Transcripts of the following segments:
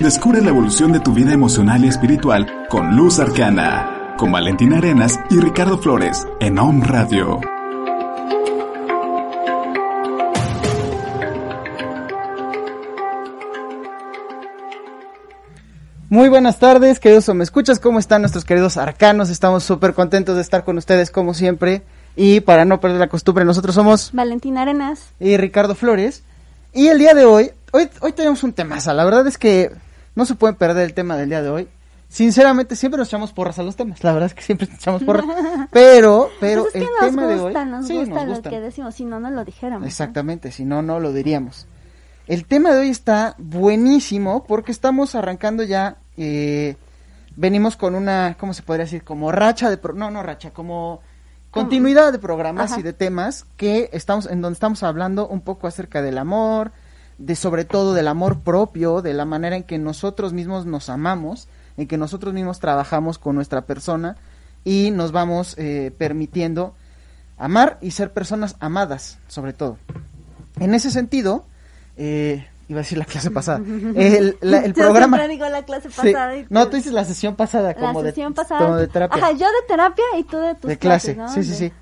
Descubre la evolución de tu vida emocional y espiritual con Luz Arcana, con Valentina Arenas y Ricardo Flores en Om Radio. Muy buenas tardes, queridos o me escuchas, ¿cómo están nuestros queridos arcanos? Estamos súper contentos de estar con ustedes como siempre. Y para no perder la costumbre, nosotros somos Valentina Arenas y Ricardo Flores. Y el día de hoy, hoy, hoy tenemos un temazo. La verdad es que no se pueden perder el tema del día de hoy. Sinceramente, siempre nos echamos porras a los temas. La verdad es que siempre nos echamos porras. Pero, pero Pues es que el nos tema de hoy. nos sí, gusta nos lo gusta. que decimos, si no, no lo dijéramos. ¿no? Exactamente, si no, no lo diríamos. El tema de hoy está buenísimo porque estamos arrancando ya, eh, venimos con una, ¿cómo se podría decir? Como racha de, pro- no, no racha, como continuidad de programas Ajá. y de temas que estamos, en donde estamos hablando un poco acerca del amor, de sobre todo del amor propio, de la manera en que nosotros mismos nos amamos, en que nosotros mismos trabajamos con nuestra persona y nos vamos eh, permitiendo amar y ser personas amadas, sobre todo. En ese sentido, eh, iba a decir la clase pasada, el, la- el Yo programa... digo la clase Sí. No, tú- dices la sesión pasada, la como, sesión de, pasada. como de terapia. Ajá, yo de terapia y tú de tus de clase, clases, ¿no? sí, sí, sí.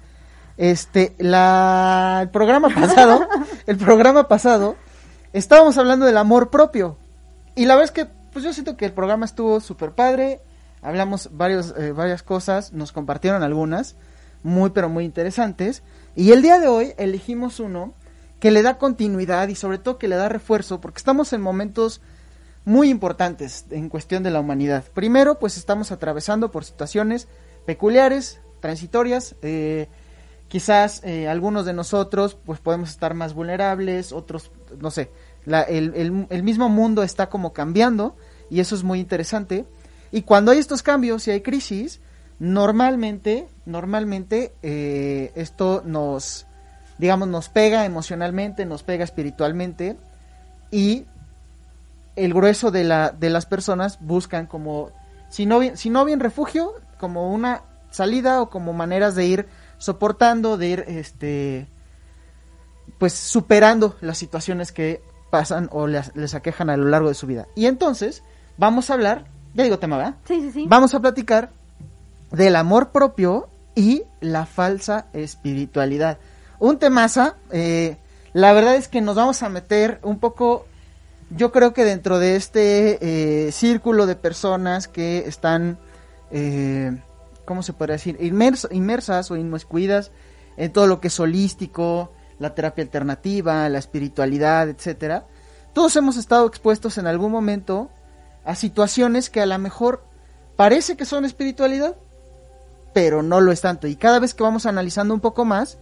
Este, la, el programa pasado, el programa pasado, estábamos hablando del amor propio. Y la verdad es que, pues yo siento que el programa estuvo súper padre, hablamos varios, eh, varias cosas, nos compartieron algunas, muy pero muy interesantes. Y el día de hoy elegimos uno que le da continuidad y sobre todo que le da refuerzo, porque estamos en momentos muy importantes en cuestión de la humanidad. Primero, pues estamos atravesando por situaciones peculiares, transitorias, eh, quizás eh, algunos de nosotros pues podemos estar más vulnerables, otros, no sé, la- el, el- mismo mundo está como cambiando y eso es muy interesante. Y cuando hay estos cambios y hay crisis, normalmente, normalmente eh, esto nos, digamos, nos pega emocionalmente, nos pega espiritualmente y el grueso de, la, de las personas buscan como, si no, bien, si no bien refugio, como una salida o como maneras de ir soportando, de ir, este, pues superando las situaciones que pasan o les, les aquejan a lo largo de su vida. Y entonces, vamos a hablar, ya digo tema, ¿verdad? Sí, sí, sí. Vamos a platicar del amor propio y la falsa espiritualidad. Un temaza, eh, la verdad es que nos vamos a meter un poco, yo creo que dentro de este eh, círculo de personas que están, eh, ¿cómo se podría decir? Inmers- inmersas o inmiscuidas en todo lo que es holístico, la terapia alternativa, la espiritualidad, etcétera. Todos hemos estado expuestos en algún momento a situaciones que a lo mejor parece que son espiritualidad, pero no lo es tanto. Y cada vez que vamos analizando un poco más,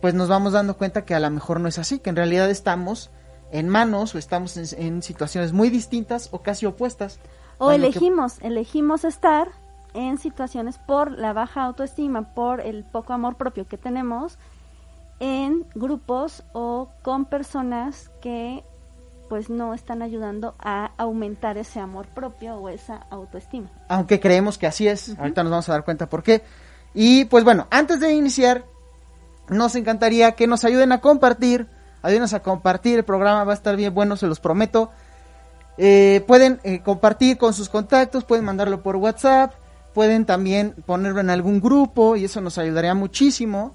pues nos vamos dando cuenta que a lo mejor no es así, que en realidad estamos en manos o estamos en, en situaciones muy distintas o casi opuestas. O que- elegimos, elegimos estar en situaciones por la baja autoestima, por el poco amor propio que tenemos, en grupos o con personas que pues no están ayudando a aumentar ese amor propio o esa autoestima. aunque creemos que así es. Ahorita nos vamos a dar cuenta por qué. Y pues bueno, antes de iniciar, nos encantaría que nos ayuden a compartir. Ayúdenos a compartir, el programa va a estar bien bueno, se los prometo. Eh, pueden eh, compartir con sus contactos, pueden mandarlo por WhatsApp, pueden también ponerlo en algún grupo y eso nos ayudaría muchísimo.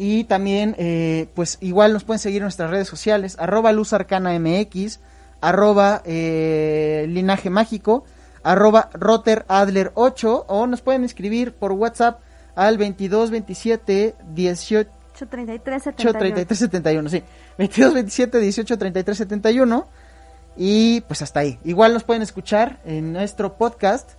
Y también, eh, pues igual nos pueden seguir en nuestras redes sociales, arroba Luz Arcana MX, arroba eh, Linaje Mágico, arroba Rotter Adler 8, o nos pueden escribir por WhatsApp al 22 27 18 833 71. 33 71, sí. 22 27 18 33 71. Y pues hasta ahí. Igual nos pueden escuchar en nuestro podcast,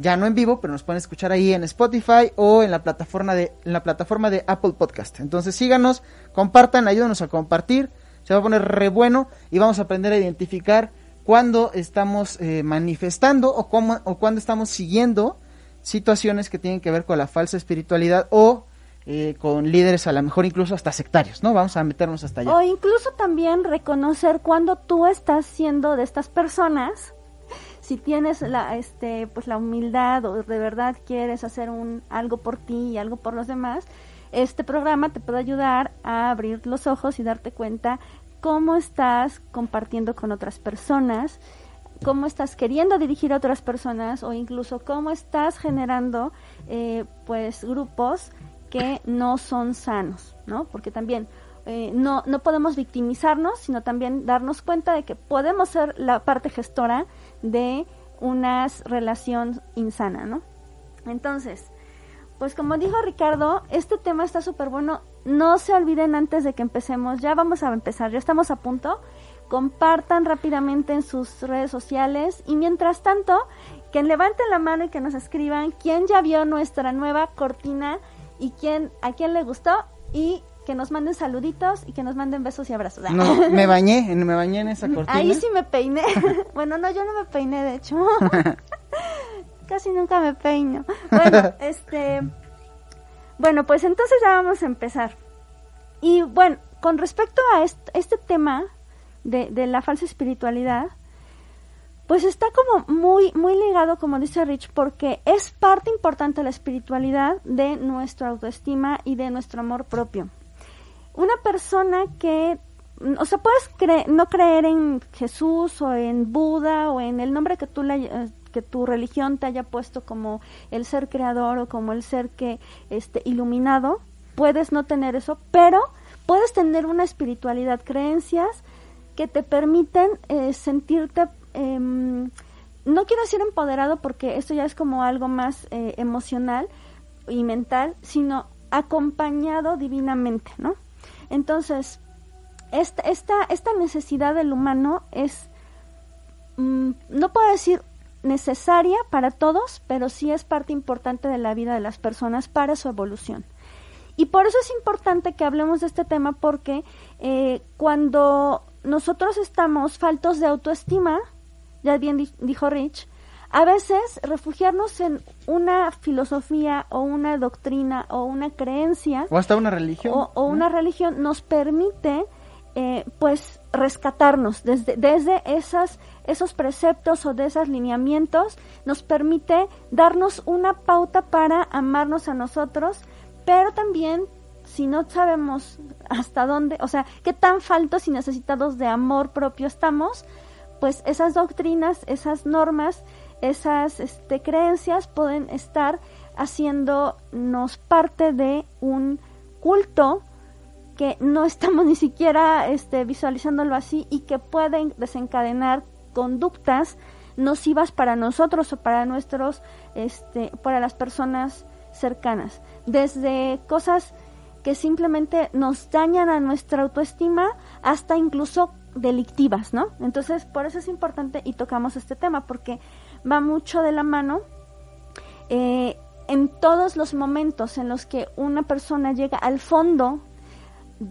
ya no en vivo, pero nos pueden escuchar ahí en Spotify o en la plataforma de, en la plataforma de Apple Podcast. Entonces síganos, compartan, ayúdenos a compartir. Se va a poner re bueno y vamos a aprender a identificar cuando estamos eh, manifestando o, cómo, o estamos siguiendo situaciones que tienen que ver con la falsa espiritualidad o eh, con líderes a lo mejor incluso hasta sectarios, ¿no? Vamos a meternos hasta allá. O incluso también reconocer cuando tú estás siendo de estas personas, si tienes la, este, pues la humildad o de verdad quieres hacer un algo por ti y algo por los demás, este programa te puede ayudar a abrir los ojos y darte cuenta cómo estás compartiendo con otras personas, cómo estás queriendo dirigir a otras personas o incluso cómo estás generando eh, pues grupos que no son sanos, ¿no? Porque también eh, no, no podemos victimizarnos, sino también darnos cuenta de que podemos ser la parte gestora de una relación insana, ¿no? Entonces, pues como dijo Ricardo, este tema está súper bueno. No se olviden antes de que empecemos, ya vamos a empezar, ya estamos a punto. Compartan rápidamente en sus redes sociales y mientras tanto, que levanten la mano y que nos escriban quién ya vio nuestra nueva cortina y quién, a quién le gustó y que nos manden saluditos y que nos manden besos y abrazos. No, me bañé, me bañé en esa cortina. Ahí sí me peiné. bueno, no, yo no me peiné, de hecho. Casi nunca me peino. Bueno, este... Bueno, pues entonces ya vamos a empezar. Y bueno, con respecto a este, este tema de, de la falsa espiritualidad, pues está como muy, muy ligado, como dice Rich, porque es parte importante de la espiritualidad de nuestra autoestima y de nuestro amor propio. Una persona que, o sea, puedes no creer en Jesús o en Buda o en el nombre que tú le, que tu religión te haya puesto como el ser creador o como el ser que este iluminado, puedes no tener eso, pero puedes tener una espiritualidad, creencias que te permiten eh, sentirte Em, no quiero decir empoderado porque esto ya es como algo más eh, emocional y mental, sino acompañado divinamente, ¿no? Entonces, esta, esta, esta necesidad del humano es, mm, no puedo decir necesaria para todos, pero sí es parte importante de la vida de las personas para su evolución. Y por eso es importante que hablemos de este tema porque eh, cuando nosotros estamos faltos de autoestima, ya bien dijo Rich, a veces refugiarnos en una filosofía o una doctrina o una creencia o hasta una religión o, una religión nos permite eh, pues rescatarnos. Desde, desde esas, esos preceptos o de esos lineamientos nos permite darnos una pauta para amarnos a nosotros pero también si no sabemos hasta dónde o sea qué tan faltos y necesitados de amor propio estamos pues esas doctrinas, esas normas, esas este, creencias pueden estar haciéndonos parte de un culto que no estamos ni siquiera este, visualizándolo así y que pueden desencadenar conductas nocivas para nosotros o para nuestros, este, para las personas cercanas. Desde cosas que simplemente nos dañan a nuestra autoestima hasta incluso delictivas, ¿no? Entonces, por eso es importante y tocamos este tema, porque va mucho de la mano eh, en todos los momentos en los que una persona llega al fondo,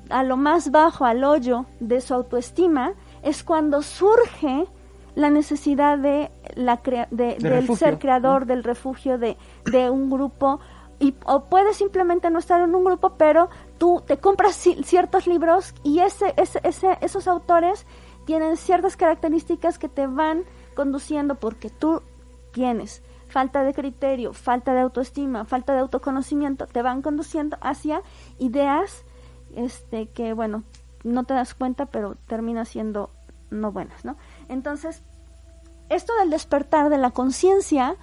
a lo más bajo, al hoyo de su autoestima, es cuando surge la necesidad de la de, del ser creador, del refugio, de, de un grupo y, o puedes simplemente no estar en un grupo, pero tú te compras ciertos libros y ese, ese, ese, esos autores tienen ciertas características que te van conduciendo porque tú tienes falta de criterio, falta de autoestima, falta de autoconocimiento, te van conduciendo hacia ideas este que bueno, no te das cuenta, pero termina siendo no buenas, ¿no? Entonces, esto del despertar de la conciencia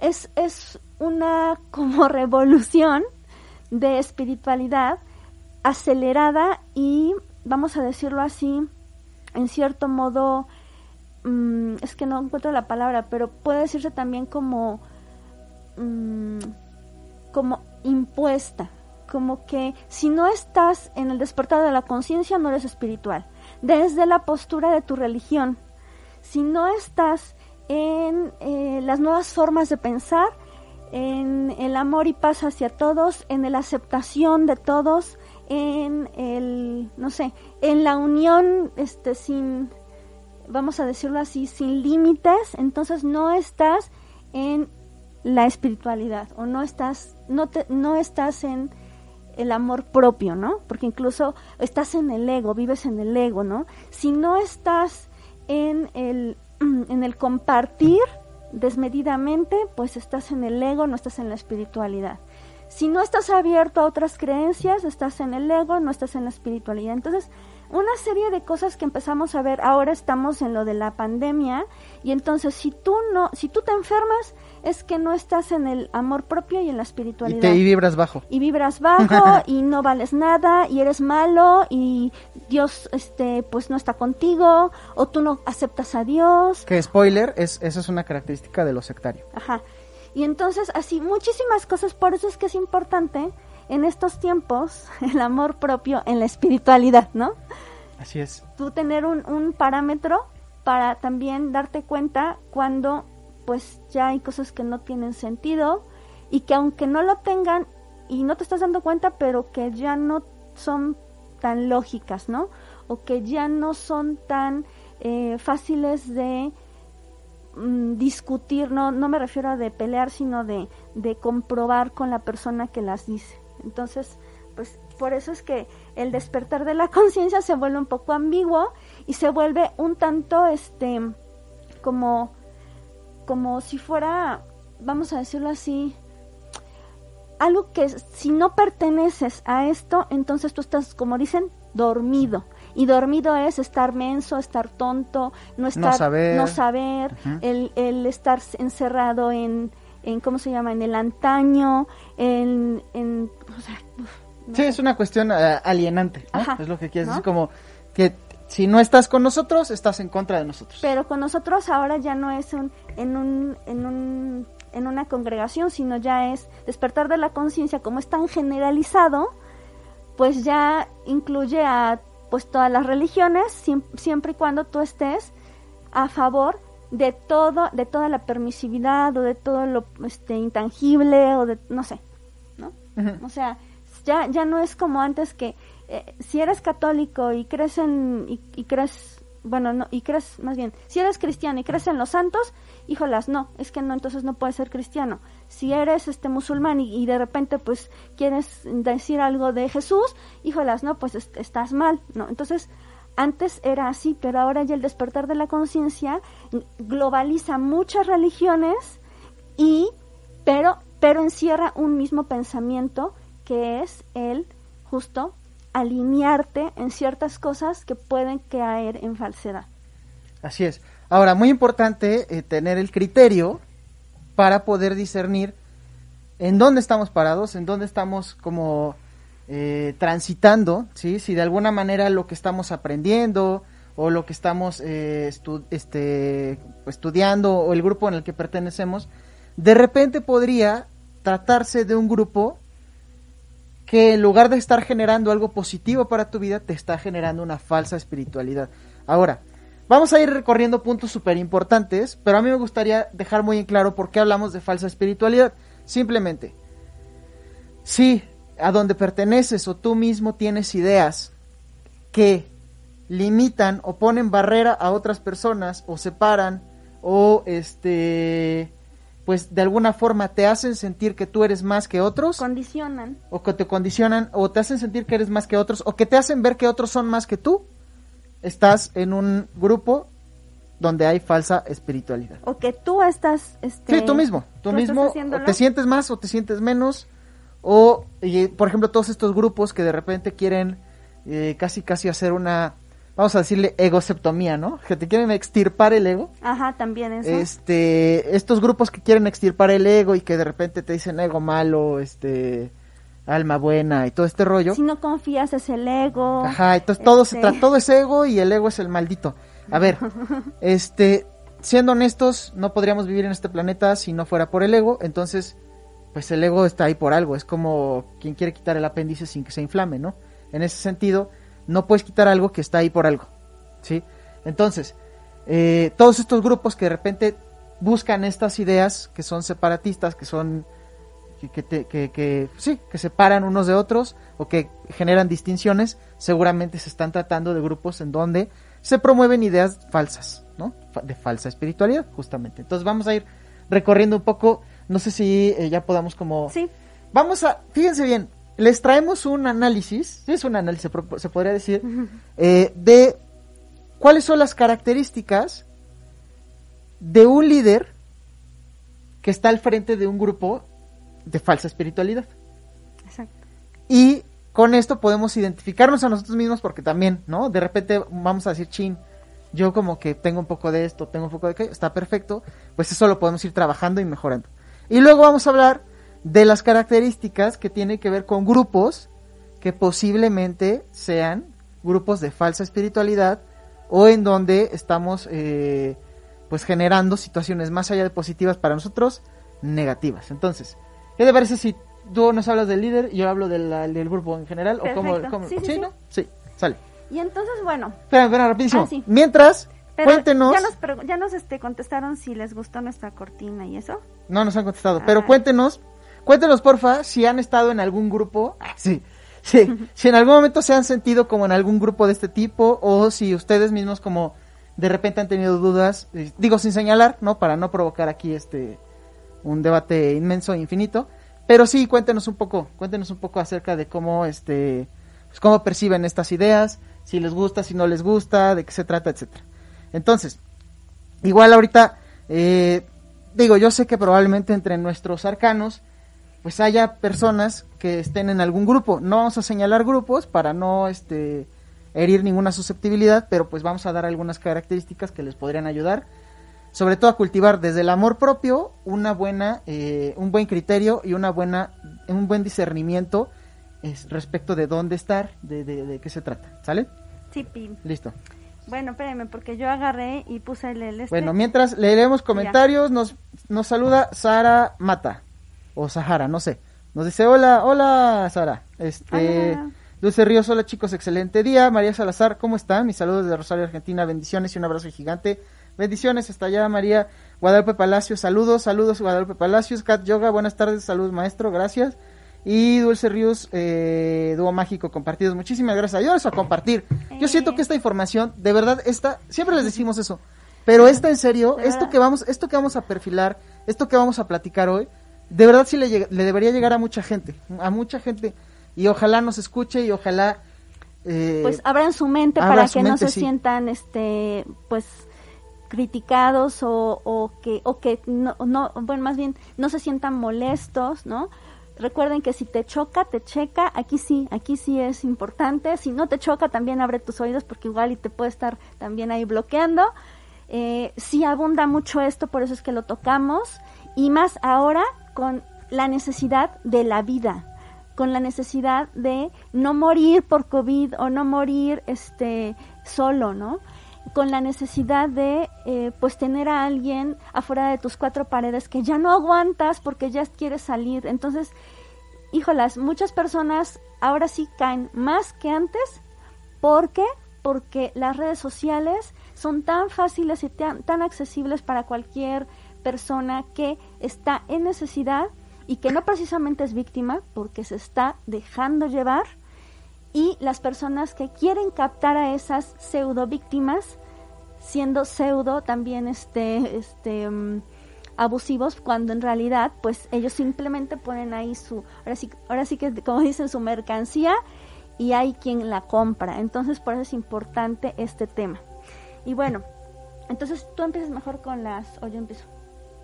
es, es una como revolución de espiritualidad acelerada y, vamos a decirlo así, en cierto modo, mm, es que no encuentro la palabra, pero puede decirse también como, mm, como impuesta, como que si no estás en el despertar de la conciencia no eres espiritual, desde la postura de tu religión, si no estás en eh, las nuevas formas de pensar, en el amor y paz hacia todos, en la aceptación de todos, en el, no sé, en la unión, este, sin, vamos a decirlo así, sin límites, entonces no estás en la espiritualidad o no estás, no te, no estás en el amor propio, ¿no? Porque incluso estás en el ego, vives en el ego, ¿no? Si no estás en el, en el compartir desmedidamente, pues estás en el ego, no estás en la espiritualidad. Si no estás abierto a otras creencias, estás en el ego, no estás en la espiritualidad. Entonces, una serie de cosas que empezamos a ver, ahora estamos en lo de la pandemia y entonces si tú no, si tú te enfermas es que no estás en el amor propio y en la espiritualidad. Y, te, y vibras bajo. Y vibras bajo y no vales nada y eres malo y Dios este pues no está contigo o tú no aceptas a Dios. Que spoiler, es, esa es una característica de lo sectario. Ajá. Y entonces así muchísimas cosas, por eso es que es importante en estos tiempos el amor propio en la espiritualidad, ¿no? Así es. Tú tener un, un parámetro para también darte cuenta cuando pues ya hay cosas que no tienen sentido y que aunque no lo tengan y no te estás dando cuenta, pero que ya no son tan lógicas, ¿no? O que ya no son tan eh, fáciles de mm, discutir, no, no me refiero a de pelear, sino de, de comprobar con la persona que las dice. Entonces, pues por eso es que el despertar de la conciencia se vuelve un poco ambiguo y se vuelve un tanto, este, como, como si fuera, vamos a decirlo así, algo que si no perteneces a esto, entonces tú estás, como dicen, dormido. Y dormido es estar menso, estar tonto, no estar, no saber, el, el estar encerrado en, en cómo se llama en el antaño en, en sí es una cuestión eh, alienante es lo que quieres decir como que si no estás con nosotros estás en contra de nosotros. Pero con nosotros ahora ya no es un en un en un en una congregación sino ya es despertar de la conciencia como es tan generalizado pues ya incluye a pues todas las religiones siempre y cuando tú estés a favor de todo, de toda la permisividad o de todo lo este, intangible o de, no sé, ¿no? O sea, ya, ya no es como antes que eh, si eres católico y crees en, y, crees, bueno, no, y crees, más bien, si eres cristiano y crees en los santos, híjolas, no, es que no, entonces no puedes ser cristiano. Si eres este musulmán y, de repente pues quieres decir algo de Jesús, híjolas, no, pues estás mal, ¿no? Entonces, antes era así, pero ahora ya el despertar de la conciencia globaliza muchas religiones y pero pero encierra un mismo pensamiento que es el justo alinearte en ciertas cosas que pueden caer en falsedad. Así es. Ahora, muy importante eh, tener el criterio para poder discernir en dónde estamos parados, en dónde estamos como eh, transitando, ¿sí? si de alguna manera lo que estamos aprendiendo o lo que estamos eh, este, estudiando o el grupo en el que pertenecemos, de repente podría tratarse de un grupo que en lugar de estar generando algo positivo para tu vida, te está generando una falsa espiritualidad. Ahora, vamos a ir recorriendo puntos súper importantes, pero a mí me gustaría dejar muy en claro por qué hablamos de falsa espiritualidad. Simplemente, sí, a donde perteneces o tú mismo tienes ideas que limitan o ponen barrera a otras personas o separan o este pues de alguna forma te hacen sentir que tú eres más que otros. Condicionan. O que te condicionan o te hacen sentir que eres más que otros o que te hacen ver que otros son más que tú. Estás en un grupo donde hay falsa espiritualidad. O que tú estás este, sí tú mismo tú, mismo te sientes más o te sientes menos o, por ejemplo, todos estos grupos que de repente quieren eh, casi casi hacer una vamos a decirle egoseptomía, ¿no? Que te quieren extirpar el ego. Ajá, también eso. Este, estos grupos que quieren extirpar el ego y que de repente te dicen ego malo, este, alma buena y todo este rollo. Si no confías es el ego. Ajá, entonces todo, se Este- tra- todo es ego y el ego es el maldito. A ver, este, siendo honestos, no podríamos vivir en este planeta si no fuera por el ego, entonces, pues el ego está ahí por algo, es como quien quiere quitar el apéndice sin que se inflame, ¿no? En ese sentido, no puedes quitar algo que está ahí por algo, ¿sí? Entonces, eh, todos estos grupos que de repente buscan estas ideas que son separatistas, que son que, que, te- que- que, sí, que separan unos de otros o que generan distinciones, seguramente se están tratando de grupos en donde se promueven ideas falsas, ¿no? De falsa espiritualidad, justamente. Entonces vamos a ir recorriendo un poco, no sé si eh, ya podamos como... Sí, Vamos a, fíjense bien, les traemos un análisis, es un análisis, se podría decir, eh, de cuáles son las características de un líder que está al frente de un grupo de falsa espiritualidad. exacto. Y con esto podemos identificarnos a nosotros mismos porque también, ¿no? De repente vamos a decir, chin, yo como que tengo un poco de esto, tengo un poco de aquello, está perfecto, pues eso lo podemos ir trabajando y mejorando. Y luego vamos a hablar de las características que tienen que ver con grupos que posiblemente sean grupos de falsa espiritualidad o en donde estamos eh, pues generando situaciones más allá de positivas para nosotros, negativas. Entonces, ¿qué te parece si tú nos hablas del líder y yo hablo de la- del grupo en general? ¿O cómo, cómo- Sí, sí, sí. no? Sí, sale. Y entonces, bueno, Espera, espera, rapidísimo. Ah. Mientras, pero cuéntenos. ya nos, ya nos este, contestaron si les gustó nuestra cortina y eso. No nos han contestado, pero cuéntenos, cuéntenos porfa si han estado en algún grupo, ah, sí, sí, si en algún momento se han sentido como en algún grupo de este tipo o si ustedes mismos como de repente han tenido dudas, eh, digo sin señalar, ¿no? Para no provocar aquí este un debate inmenso e infinito, pero sí cuéntenos un poco, cuéntenos un poco acerca de cómo este pues, cómo perciben estas ideas, si les gusta, si no les gusta, de qué se trata, etcétera. Entonces, igual ahorita eh, digo, yo sé que probablemente entre nuestros arcanos pues haya personas que estén en algún grupo. No vamos a señalar grupos para no este herir ninguna susceptibilidad, pero pues vamos a dar algunas características que les podrían ayudar, sobre todo a cultivar desde el amor propio una buena, eh, un buen criterio y una buena, un buen discernimiento es, respecto de dónde estar, de, de, de qué se trata, ¿sale? Sí. Listo. Bueno, espérenme, porque yo agarré y puse el, el este. Bueno, mientras leeremos comentarios, nos, nos saluda Sara Mata, o Sahara, no sé. Nos dice, hola, hola Sara. Este, Hola. Dulce Ríos, hola chicos, excelente día. María Salazar, ¿cómo están? Mis saludos desde Rosario, Argentina, bendiciones y un abrazo gigante. Bendiciones hasta allá, María Guadalupe Palacios, saludos, saludos Guadalupe Palacios, Cat Yoga, buenas tardes, saludos maestro, gracias. Y Dulce Ríos, eh, dúo mágico compartidos, muchísimas gracias. Ayúdanos a compartir. Yo siento que esta información, de verdad, esta, siempre les decimos eso, pero esta en serio, esto que vamos, esto que vamos a perfilar, esto que vamos a platicar hoy, de verdad sí le, le debería llegar a mucha gente, a mucha gente, y ojalá nos escuche y ojalá eh, pues abran su mente abran para su que no se sí. sientan este pues criticados o, o que o que no, no bueno más bien no se sientan molestos no recuerden que si te choca te checa aquí sí aquí sí es importante si no te choca también abre tus oídos porque igual y te puede estar también ahí bloqueando eh, sí abunda mucho esto por eso es que lo tocamos y más ahora con la necesidad de la vida con la necesidad de no morir por COVID o no morir este solo, ¿no? Con la necesidad de eh, pues tener a alguien afuera de tus cuatro paredes que ya no aguantas porque ya quieres salir. Entonces, híjolas, muchas personas ahora sí caen más que antes. ¿Por qué? Porque las redes sociales son tan fáciles y tan, tan accesibles para cualquier persona que está en necesidad y que no precisamente es víctima porque se está dejando llevar y las personas que quieren captar a esas pseudo víctimas siendo pseudo también este este mm, abusivos cuando en realidad pues ellos simplemente ponen ahí su ahora sí ahora sí que como dicen su mercancía y hay quien la compra entonces por eso es importante este tema y bueno entonces tú empiezas mejor con las o yo empiezo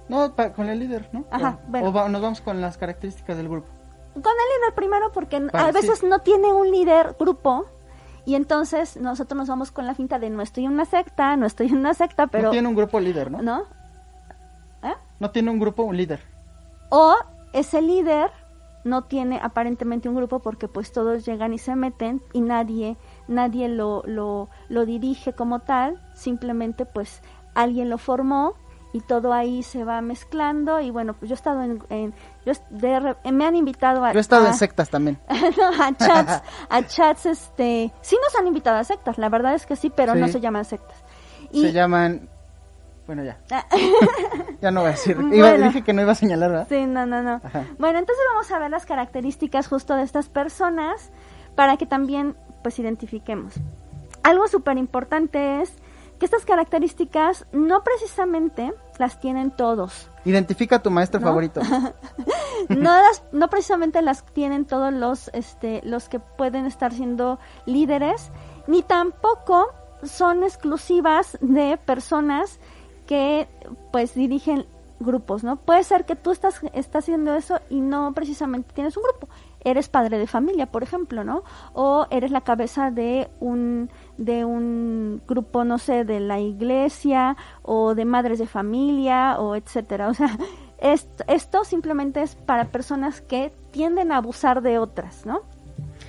no, pa- con el líder, ¿no? Ajá, o, bueno. o va- nos vamos con las características del grupo. Con el líder primero porque a veces sí. no tiene un líder grupo Y entonces nosotros nos vamos con la finta de no estoy en una secta, no estoy en una secta, pero... no tiene un grupo líder, ¿no? ¿No? No tiene un grupo, un líder. O ese líder no tiene aparentemente un grupo porque pues todos llegan y se meten y nadie nadie lo, lo, lo dirige como tal, simplemente pues alguien lo formó y todo ahí se va mezclando y bueno, pues yo he estado en, en yo es- de re- me han invitado a Yo he estado a- en sectas también. no, a chats, a chats este, sí nos han invitado a sectas, la verdad es que sí, pero no se llaman sectas. Y Se llaman... Bueno, ya. Ah. Ya no voy a decir. Iba- Bueno. Dije que no iba a señalar, ¿verdad? Sí, no, no, no. Ajá. Bueno, entonces vamos a ver las características justo de estas personas para que también pues identifiquemos. Algo súper importante es que estas características no precisamente las tienen todos. Identifica a tu maestro ¿No? favorito. No las, no precisamente las tienen todos los, este, los que pueden estar siendo líderes, ni tampoco son exclusivas de personas que pues dirigen grupos, ¿no? Puede ser que tú estás, estás haciendo eso y no precisamente tienes un grupo. Eres padre de familia, por ejemplo, ¿no? O eres la cabeza de un, de un grupo, no sé, de la iglesia o de madres de familia o etcétera. O sea, esto, esto simplemente es para personas que tienden a abusar de otras, ¿no?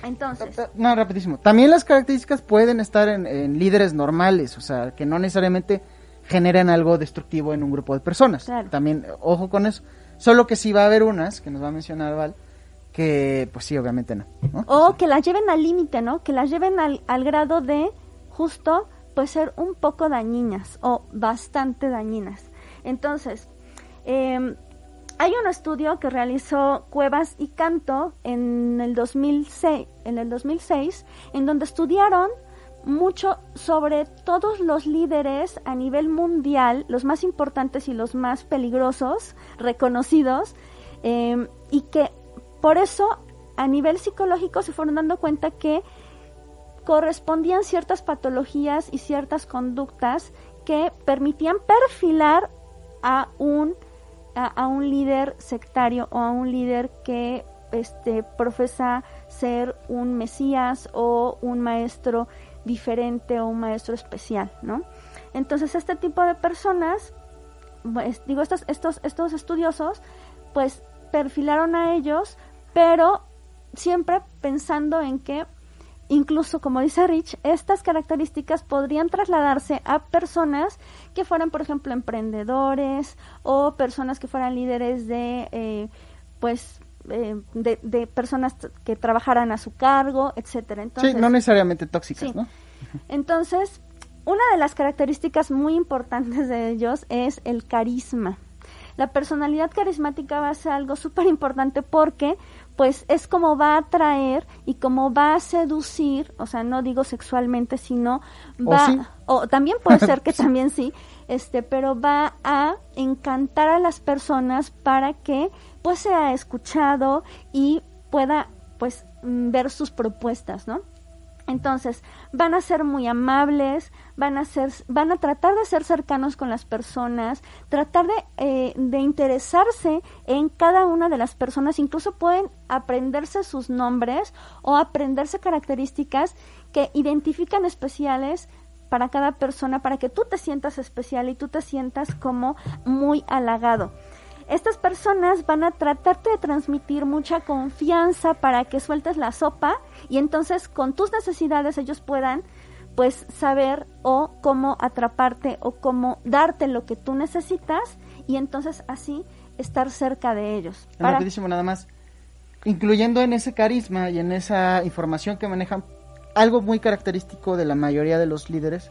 Entonces, No, rapidísimo. También las características pueden estar en, en líderes normales, o sea, que no necesariamente generan algo destructivo en un grupo de personas. Claro. También, ojo con eso. Solo que sí va a haber unas, que nos va a mencionar Val, que pues sí, obviamente no. ¿no? o que las lleven al límite, ¿no? Que las lleven al, al grado de justo pues ser un poco dañinas o bastante dañinas. Entonces, eh, hay un estudio que realizó Cuevas y Canto en el 2006, en el 2006 en donde estudiaron mucho sobre todos los líderes a nivel mundial, los más importantes y los más peligrosos, reconocidos, eh, y que por eso a nivel psicológico se fueron dando cuenta que correspondían ciertas patologías y ciertas conductas que permitían perfilar a un a un líder sectario o a un líder que este profesa ser un mesías o un maestro diferente o un maestro especial, ¿no? Entonces este tipo de personas, pues, digo estos estos estos estudiosos, pues perfilaron a ellos, pero siempre pensando en que incluso como dice Rich, estas características podrían trasladarse a personas que fueran, por ejemplo, emprendedores o personas que fueran líderes de, eh, pues, eh, de, de personas que trabajaran a su cargo, etcétera. Entonces, sí, no necesariamente tóxicas, Sí. ¿no? entonces, una de las características muy importantes de ellos es el carisma. La personalidad carismática va a ser algo súper importante porque pues es como va a atraer y como va a seducir, o sea, no digo sexualmente, sino ¿O va sí? o también puede ser que también sí, este, pero va a encantar a las personas para que pues sea escuchado y pueda pues mm, ver sus propuestas, ¿no? Entonces, van a ser muy amables, van a ser, van a tratar de ser cercanos con las personas, tratar de, eh, de interesarse en cada una de las personas, incluso pueden aprenderse sus nombres o aprenderse características que identifican especiales para cada persona, para que tú te sientas especial y tú te sientas como muy halagado. Estas personas van a tratarte de transmitir mucha confianza para que sueltes la sopa y entonces con tus necesidades ellos puedan pues saber o cómo atraparte o cómo darte lo que tú necesitas y entonces así estar cerca de ellos. Para- Rapidísimo, nada más. Incluyendo en ese carisma y en esa información que manejan, algo muy característico de la mayoría de los líderes,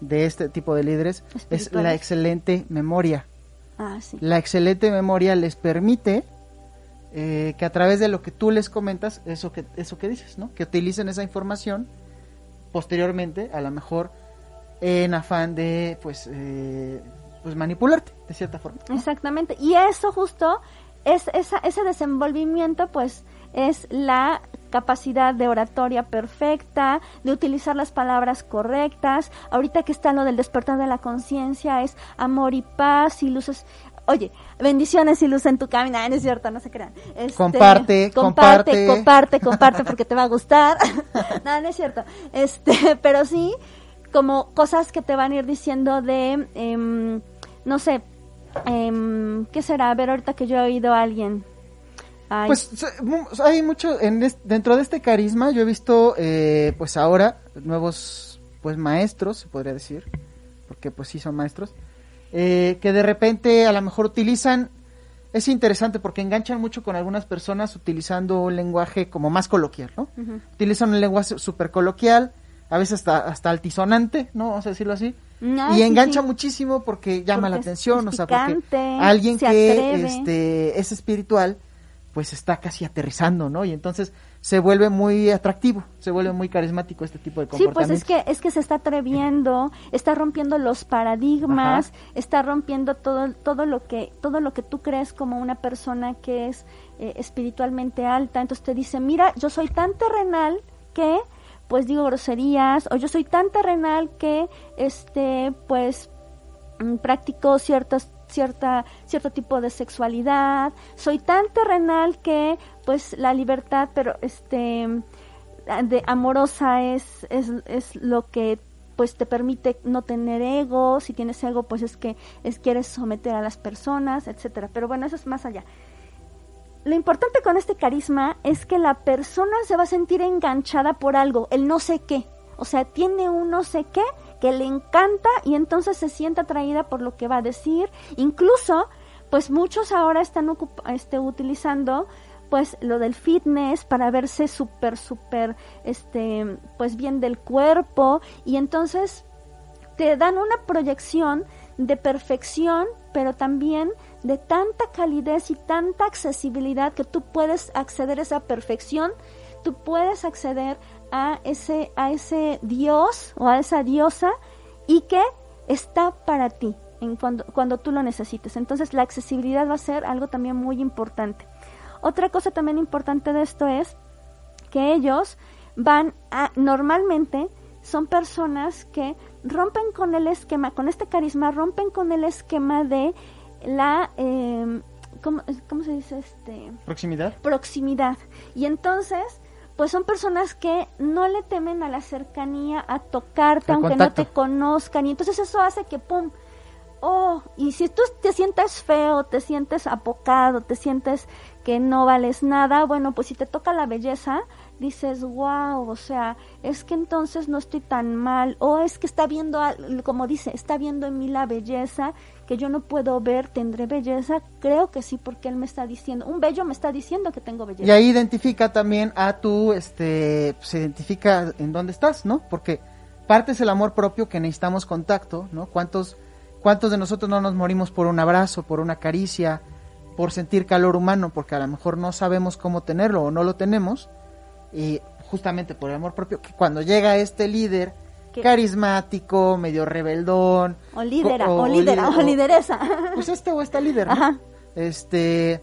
de este tipo de líderes, es la excelente memoria. Ah, sí. La excelente memoria les permite eh, que a través de lo que tú les comentas, eso que, eso que dices, ¿no? Que utilicen esa información posteriormente, a lo mejor en afán de, pues, eh, pues manipularte, de cierta forma. ¿no? Exactamente. Y eso justo es esa, ese desenvolvimiento, pues, es la capacidad de oratoria perfecta, de utilizar las palabras correctas. Ahorita que está lo del despertar de la conciencia, es amor y paz y luces. oye, bendiciones y luz en tu camino, no es cierto, no se crean. Este, comparte, comparte, comparte, comparte, porque te va a gustar. no, no es cierto. Este, pero sí, como cosas que te van a ir diciendo de, em, no sé, eh, ¿qué será? A ver, ahorita que yo he oído a alguien. Pues hay mucho, en dentro de este carisma yo he visto, eh, pues ahora, nuevos, pues maestros, se podría decir, porque pues sí son maestros, eh, que de repente a lo mejor utilizan, es interesante porque enganchan mucho con algunas personas utilizando un lenguaje como más coloquial, ¿no? Utilizan un lenguaje súper coloquial, a veces hasta, hasta altisonante, ¿no? Vamos a decirlo así. y engancha muchísimo porque llama la atención, o sea, porque alguien que este, es espiritual, pues está casi aterrizando, ¿no? Y entonces se vuelve muy atractivo, se vuelve muy carismático este tipo de comportamiento. Sí, pues es que es que se está atreviendo, está rompiendo los paradigmas, está rompiendo todo todo lo que todo lo que tú crees como una persona que es eh, espiritualmente alta, entonces te dice, "Mira, yo soy tan terrenal que pues digo groserías o yo soy tan terrenal que este pues mm, practico ciertas cierta cierto tipo de sexualidad. Soy tan terrenal que pues la libertad pero este de amorosa es, es, es lo que pues te permite no tener ego. Si tienes ego pues es que es quieres someter a las personas etcétera. Pero bueno eso es más allá. Lo importante con este carisma es que la persona se va a sentir enganchada por algo, el no sé qué. O sea, tiene un no sé qué que le encanta y entonces se siente atraída por lo que va a decir. Incluso, pues muchos ahora están este, utilizando pues lo del fitness para verse súper, súper, este, pues bien del cuerpo y entonces te dan una proyección de perfección, pero también de tanta calidez y tanta accesibilidad que tú puedes acceder a esa perfección, tú puedes acceder a ese, a ese Dios o a esa diosa y que está para ti en cuando, cuando tú lo necesites. Entonces la accesibilidad va a ser algo también muy importante. Otra cosa también importante de esto es que ellos van a, normalmente son personas que rompen con el esquema, con este carisma, rompen con el esquema de la... Eh, ¿cómo, se dice? este Proximidad. Proximidad. Y entonces, pues son personas que no le temen a la cercanía, a tocarte, aunque no te conozcan. Y entonces eso hace que, ¡pum! Oh, y si tú te sientes feo, te sientes apocado, te sientes que no vales nada, bueno, pues si te toca la belleza, dices, wow, o sea, es que entonces no estoy tan mal, o es que está viendo, como dice, está viendo en mí la belleza que yo no puedo ver, tendré belleza, creo que sí, porque él me está diciendo, un bello me está diciendo que tengo belleza. Y ahí identifica también a tu, este, se identifica en dónde estás, ¿no? Porque parte es el amor propio que necesitamos contacto, ¿no? ¿Cuántos, cuántos de nosotros no nos morimos por un abrazo, por una caricia, por sentir calor humano, porque a lo mejor no sabemos cómo tenerlo o no lo tenemos? y justamente por el amor propio, que cuando llega este líder carismático, medio rebeldón. O lídera, o, lídera, o, lideresa. Pues este o esta líder, Este,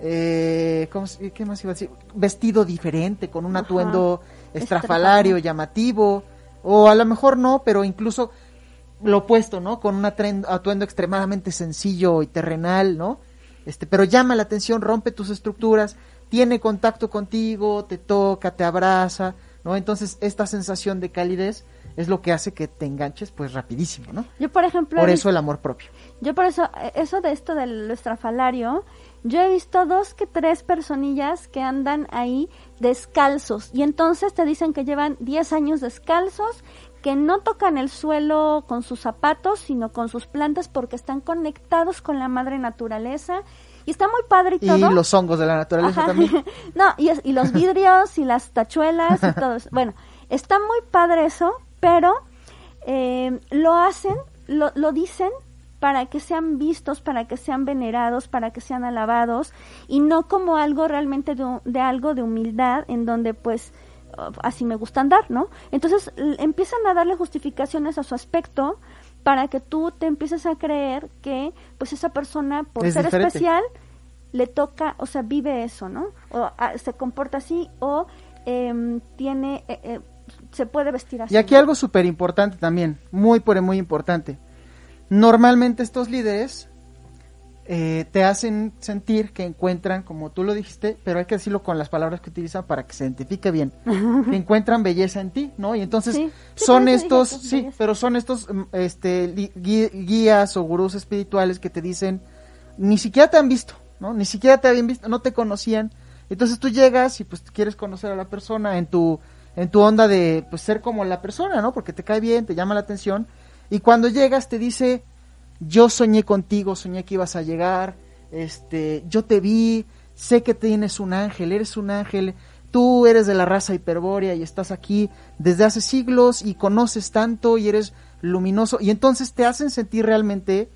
eh, ¿qué más iba a decir? Vestido diferente, con un atuendo estrafalario, llamativo, o a lo mejor no, pero incluso lo opuesto, ¿no? Con un atuendo extremadamente sencillo y terrenal, ¿no? Este, pero llama la atención, rompe tus estructuras, tiene contacto contigo, te toca, te abraza, ¿no? Entonces, esta sensación de calidez es lo que hace que te enganches pues rapidísimo, ¿no? Yo, por ejemplo... Por eso el amor propio. Yo por eso, eso de esto del estrafalario, yo he visto dos que tres personillas que andan ahí descalzos y entonces te dicen que llevan 10 años descalzos, que no tocan el suelo con sus zapatos, sino con sus plantas porque están conectados con la madre naturaleza y está muy padre y todo. Y los hongos de la naturaleza también. no, y, y los vidrios y las tachuelas y todo eso. Bueno, está muy padre eso, pero eh, lo hacen, lo, lo dicen para que sean vistos, para que sean venerados, para que sean alabados y no como algo realmente de, de algo de humildad en donde pues así me gusta andar, ¿no? Entonces empiezan a darle justificaciones a su aspecto para que tú te empieces a creer que pues esa persona por ser especial le toca, o sea, vive eso, ¿no? O ah, se comporta así o em, tiene, eh, eh, se puede vestir así. Y aquí algo súper importante también, muy, muy importante. Normalmente estos líderes eh, te hacen sentir que encuentran, como tú lo dijiste, pero hay que decirlo con las palabras que utilizan para que se identifique bien, que encuentran belleza en ti, ¿no? Y entonces Sí, sí, son estos, sí, belleza. pero son estos mm, este, guías o gurús espirituales que te dicen, ni siquiera te han visto, ¿no? Ni siquiera te habían visto, no te conocían. Entonces tú llegas y pues quieres conocer a la persona en tu, en tu onda de pues ser como la persona, ¿no? Porque te cae bien, te llama la atención. Y cuando llegas te dice, yo soñé contigo, soñé que ibas a llegar, este, yo te vi, sé que tienes un ángel, eres un ángel, tú eres de la raza hiperbórea y estás aquí desde hace siglos y conoces tanto y eres luminoso y entonces te hacen sentir realmente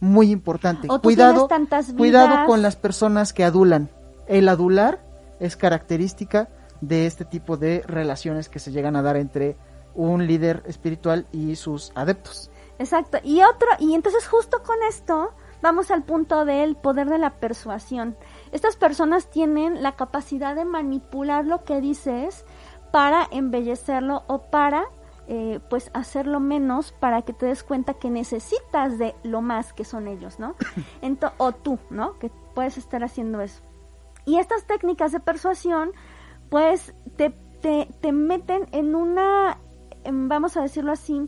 muy importante. O cuidado, cuidado con las personas que adulan. El adular es característica de este tipo de relaciones que se llegan a dar entre un líder espiritual y sus adeptos. Exacto. Y otro, y entonces justo con esto vamos al punto del poder de la persuasión. Estas personas tienen la capacidad de manipular lo que dices para embellecerlo o para eh, pues hacerlo menos para que te des cuenta que necesitas de lo más que son ellos, ¿no? Ento- o tú, ¿no? Que puedes estar haciendo eso. Y estas técnicas de persuasión, pues te, te, te meten en una, en- vamos a decirlo así,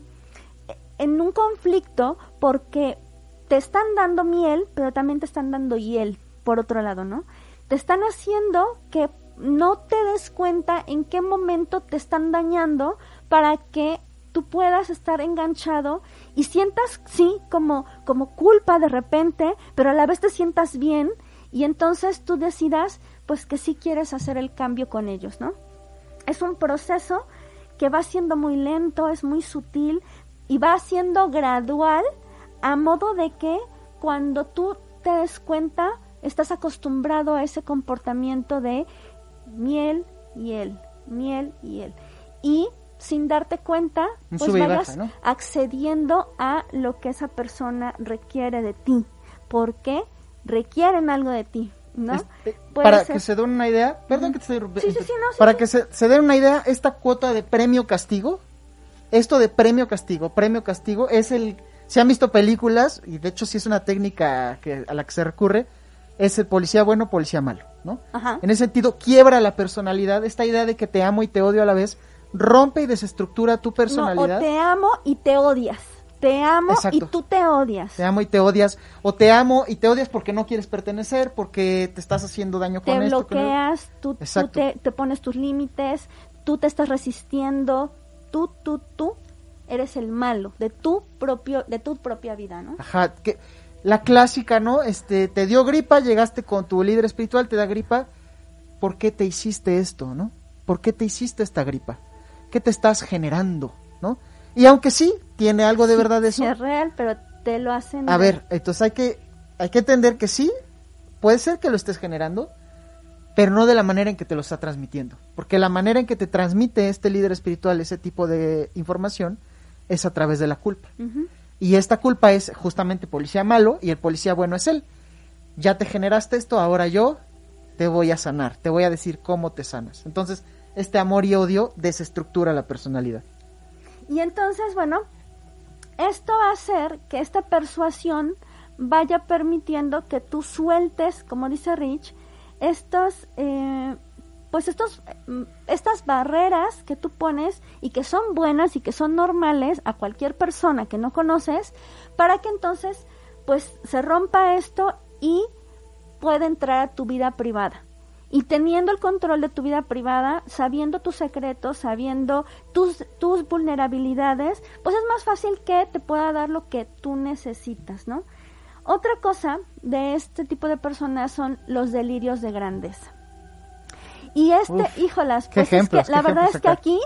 en un conflicto porque te están dando miel, pero también te están dando hiel, por otro lado, ¿no? Te están haciendo que no te des cuenta en qué momento te están dañando para que tú puedas estar enganchado y sientas, sí, como, como culpa de repente, pero a la vez te sientas bien y entonces tú decidas, pues que sí quieres hacer el cambio con ellos, ¿no? Es un proceso que va siendo muy lento, es muy sutil y va siendo gradual a modo de que cuando tú te des cuenta estás acostumbrado a ese comportamiento de miel y él, miel y él. Y sin darte cuenta, Un pues vayas baja, ¿no? accediendo a lo que esa persona requiere de ti, porque requieren algo de ti, eh, para ser- que se den una idea, perdón que te estoy Sí, sí, sí, no, sí, para que se, se den una idea, esta cuota de premio castigo, esto de premio castigo, premio castigo es el, se han visto películas y de hecho sí es una técnica que, a la que se recurre, es el policía bueno, policía malo, ¿no? Ajá. En ese sentido quiebra la personalidad, esta idea de que te amo y te odio a la vez, rompe y desestructura tu No, personalidad. o te amo y te odias. Te amo Exacto. y tú te odias. Te amo y te odias, o te amo y te odias porque no quieres pertenecer, porque te estás haciendo daño con te esto. con bloqueas, tú, tú Exacto. te, te pones tus límites, tú te estás resistiendo, tú, tú, tú eres el malo de tu propio, de tu propia vida, ¿no? Ajá, que la clásica, ¿no? Este, te dio gripa, llegaste con tu líder espiritual, te da gripa. ¿Por qué te hiciste esto, no? ¿Por qué te hiciste esta gripa? ¿Qué te estás generando, no? Y aunque sí, tiene algo de verdad eso. Es real, pero te lo hacen. A ver. entonces hay que, hay que entender que sí, puede ser que lo estés generando, pero no de la manera en que te lo está transmitiendo. Porque la manera en que te transmite este líder espiritual ese tipo de información es a través de la culpa. Y esta culpa es justamente policía malo y el policía bueno es él. Ya te generaste esto, ahora yo te voy a sanar, te voy a decir cómo te sanas. Entonces, este amor y odio desestructura la personalidad. Y entonces, bueno, esto va a hacer que esta persuasión vaya permitiendo que tú sueltes, como dice Rich, estos, eh, pues estos, mm, estas barreras que tú pones y que son buenas y que son normales a cualquier persona que no conoces, para que entonces, pues se rompa esto y pueda entrar a tu vida privada. Y teniendo el control de tu vida privada, sabiendo tus secretos, sabiendo tus, tus vulnerabilidades, pues es más fácil que te pueda dar lo que tú necesitas, ¿no? Otra cosa de este tipo de personas son los delirios de grandeza. Y este, Uf, híjolas, pues es que la verdad es que aquí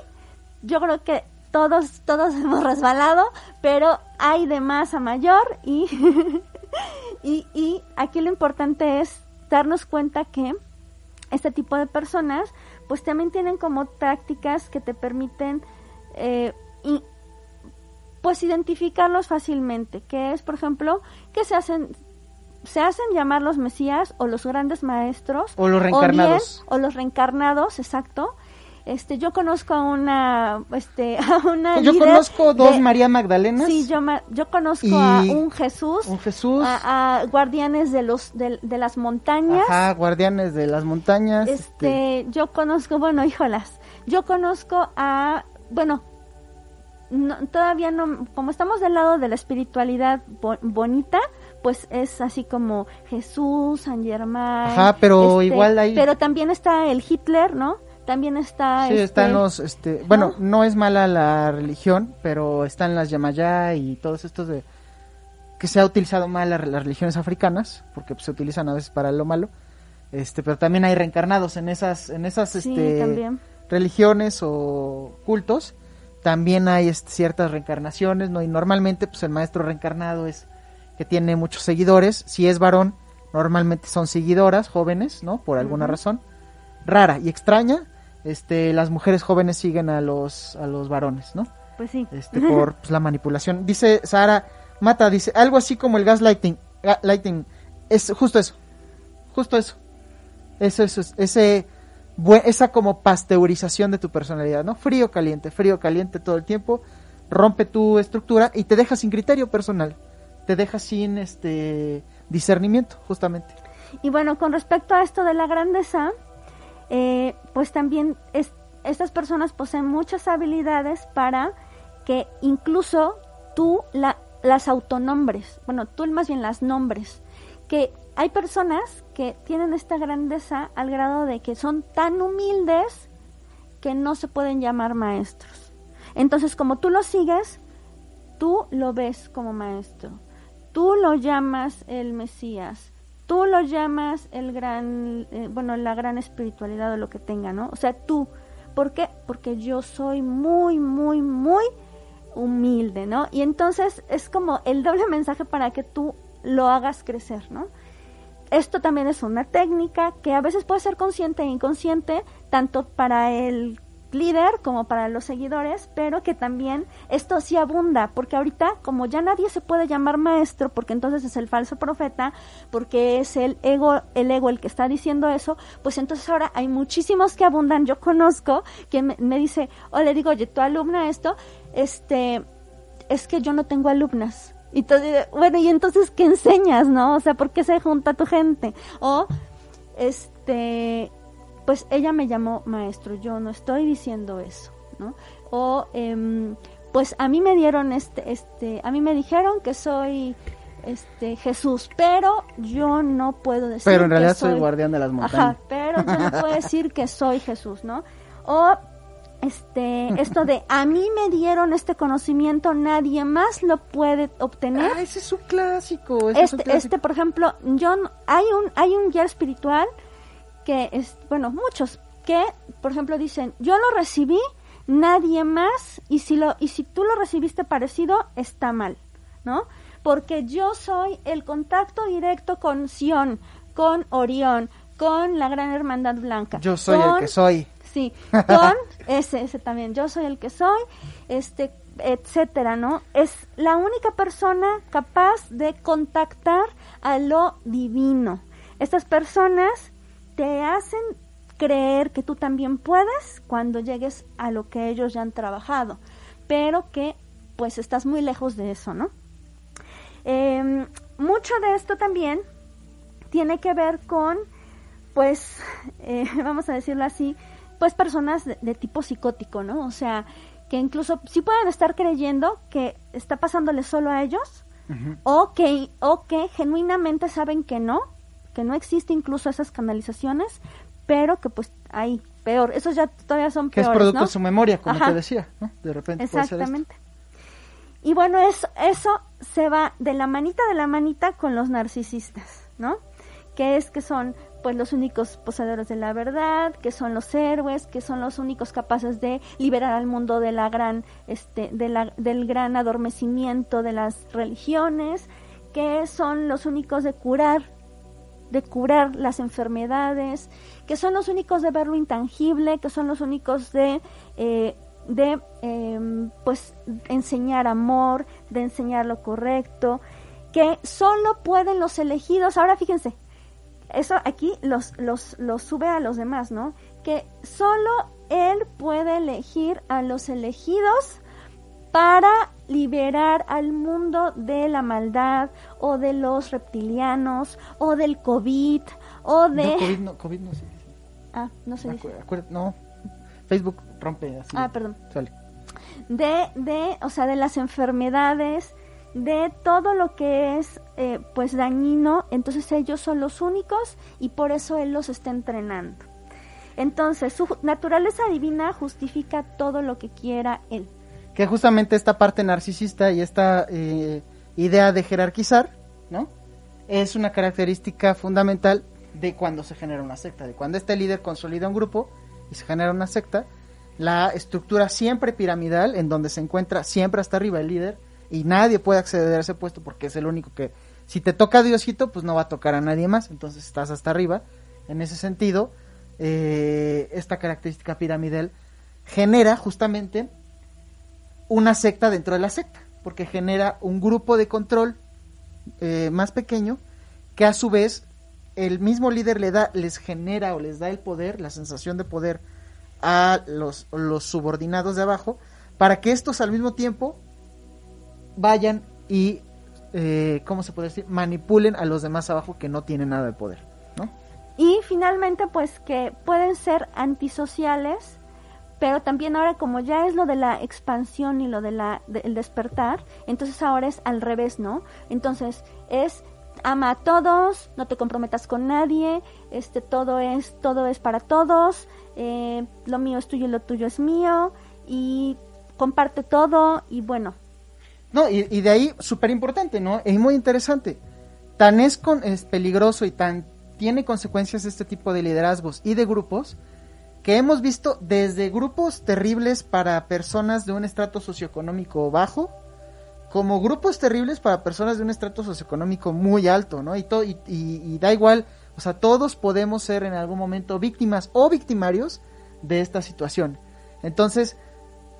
yo creo que todos, todos hemos resbalado, pero hay de más a mayor y, y, y aquí lo importante es darnos cuenta que este tipo de personas pues también tienen como prácticas que te permiten eh, y, pues identificarlos fácilmente, que es por ejemplo que se hacen se hacen llamar los mesías o los grandes maestros O los bien- reencarnados. o los reencarnados, exacto. Este, yo conozco a una, este, a una Yo líder conozco dos de- María Magdalenas. Sí, yo, yo conozco a un Jesús, un Jesús. a, a guardianes de los de, de las montañas. Ajá, guardianes de las montañas. Este, yo conozco, bueno, híjolas, yo conozco a, bueno, no- todavía no, como estamos del lado de la espiritualidad bo- bonita, pues es así como Jesús, San Germán. Ajá, pero igual hay- Pero también está el Hitler, ¿no? También está. Sí, este, están los, este, bueno, ¿no? no es mala la religión, pero están las Yamayá y todos estos de que se ha utilizado mal la- las religiones africanas, porque pues, se utilizan a veces para lo malo. Este, pero también hay reencarnados en esas, en esas, Sí, este, también. religiones o cultos. También hay este, ciertas reencarnaciones, ¿no? Y normalmente, pues el maestro reencarnado es que tiene muchos seguidores. Si es varón, normalmente son seguidoras jóvenes, ¿no? Por alguna razón. Rara y extraña, este, las mujeres jóvenes siguen a los, a los varones, ¿no? Pues sí. Este, por pues, la manipulación. Dice Sara Mata, dice, algo así como el gaslighting. ga- lighting, es justo eso. Justo eso. Eso, eso, es- ese, esa como pasteurización de tu personalidad, ¿no? Frío, caliente, frío, caliente todo el tiempo. Rompe tu estructura y te deja sin criterio personal. Te deja sin este discernimiento, justamente. Y bueno, con respecto a esto de la grandeza, eh, pues también es- estas personas poseen muchas habilidades para que incluso tú la- las autonombres, bueno, tú más bien las nombres, que hay personas que tienen esta grandeza al grado de que son tan humildes que no se pueden llamar maestros. Entonces, como tú lo sigues, tú lo ves como maestro. Tú lo llamas el Mesías. Tú lo llamas el gran, eh, bueno, la gran espiritualidad o lo que tenga, ¿no? O sea, tú. ¿Por qué? Porque yo soy muy, muy, muy humilde, ¿no? Y entonces es como el doble mensaje para que tú lo hagas crecer, ¿no? Esto también es una técnica que a veces puede ser consciente e inconsciente, tanto para el líder como para los seguidores, pero que también esto sí abunda, porque ahorita como ya nadie se puede llamar maestro, porque entonces es el falso profeta, porque es el ego, el ego el que está diciendo eso, pues entonces ahora hay muchísimos que abundan, yo conozco, que me, dice, o le digo, oye, tu alumna esto, este, es que yo no tengo alumnas. Y entonces, bueno, y entonces, ¿qué enseñas, no? O sea, ¿por qué se junta tu gente? O, este, pues ella me llamó maestro, yo no estoy diciendo eso, ¿no? O, em, pues a mí me dieron este, este, a mí me dijeron que soy, este, Jesús, pero yo no puedo decir Pero en que realidad soy guardián de las montañas. Ajá, pero yo no puedo decir que soy Jesús, ¿no? O este esto de a mí me dieron este conocimiento, nadie más lo puede obtener. Ah, ese es un clásico. ese es un Este, clásico. este, por ejemplo, yo hay un hay un guía espiritual que es bueno muchos que, por ejemplo, dicen yo lo recibí, nadie más y si lo y si tú lo recibiste parecido está mal, ¿no? Porque yo soy el contacto directo con Sion, con Orión, con la Gran Hermandad Blanca. Yo soy el que soy. Sí, con ese, ese también, yo soy el que soy, este, etcétera, ¿no? Es la única persona capaz de contactar a lo divino. Estas personas te hacen creer que tú también puedes cuando llegues a lo que ellos ya han trabajado, pero que pues estás muy lejos de eso, ¿no? Em, mucho de esto también tiene que ver con, pues, eh, vamos a decirlo así, pues personas de, de tipo psicótico, ¿no? O sea, que incluso sí pueden estar creyendo que está pasándole solo a ellos, o que, o que genuinamente saben que no, que no existe incluso esas canalizaciones, pero que pues hay peor, esos ya todavía son Que es peores, producto ¿no? de su memoria, como Ajá. te decía, ¿no? De repente puede ser esto. Exactamente. Y bueno, eso, eso se va de la manita de la manita con los narcisistas, ¿no? Que es que son pues los únicos poseedores de la verdad, que son los héroes, que son los únicos capaces de liberar al mundo de la gran, este, de la, del gran adormecimiento de las religiones, que son los únicos de curar de curar las enfermedades, que son los únicos de ver lo intangible, que son los únicos de, eh, de em, pues enseñar amor, de enseñar lo correcto, que solo pueden los elegidos. Ahora fíjense, eso aquí los, los, los sube a los demás, ¿no? Que solo él puede elegir a los elegidos para liberar al mundo de la maldad o de los reptilianos o del COVID o de... No, COVID no, COVID no se dice. Ah, no se dice. No, Facebook rompe así. Ah, perdón. Sale. de, de, o sea, de las enfermedades, de todo lo que es, eh, pues, dañino. Entonces ellos son los únicos y por eso él los está entrenando. Entonces su naturaleza divina justifica todo lo que quiera él. Que justamente esta parte narcisista y esta eh, idea de jerarquizar, ¿no? Es una característica fundamental de cuando se genera una secta, de cuando este líder consolida un grupo y se genera una secta, la estructura siempre piramidal, en donde se encuentra siempre hasta arriba el líder, y nadie puede acceder a ese puesto porque es el único que, si te toca Diosito, pues no va a tocar a nadie más, entonces estás hasta arriba. En ese sentido, eh, esta característica piramidal genera justamente una secta dentro de la secta, porque genera un grupo de control eh, más pequeño que a su vez el mismo líder le da, les genera o les da el poder, la sensación de poder a los, los subordinados de abajo, para que estos al mismo tiempo vayan y, eh, ¿cómo se puede decir? Manipulen a los demás abajo que no tienen nada de poder, ¿no? Y finalmente, pues que pueden ser antisociales, pero también ahora como ya es lo de la expansión y lo de la del despertar, entonces ahora es al revés, ¿no? Entonces es ama a todos, no te comprometas con nadie, este todo es todo es para todos, eh, lo mío es tuyo y lo tuyo es mío y comparte todo y bueno, No, y, de ahí, súper importante, ¿no? Y muy interesante. Tan es, con, es peligroso y tan tiene consecuencias este tipo de liderazgos y de grupos que hemos visto desde grupos terribles para personas de un estrato socioeconómico bajo, como grupos terribles para personas de un estrato socioeconómico muy alto, ¿no? Y, to- y, y- y da igual, o sea, todos podemos ser en algún momento víctimas o victimarios de esta situación. Entonces,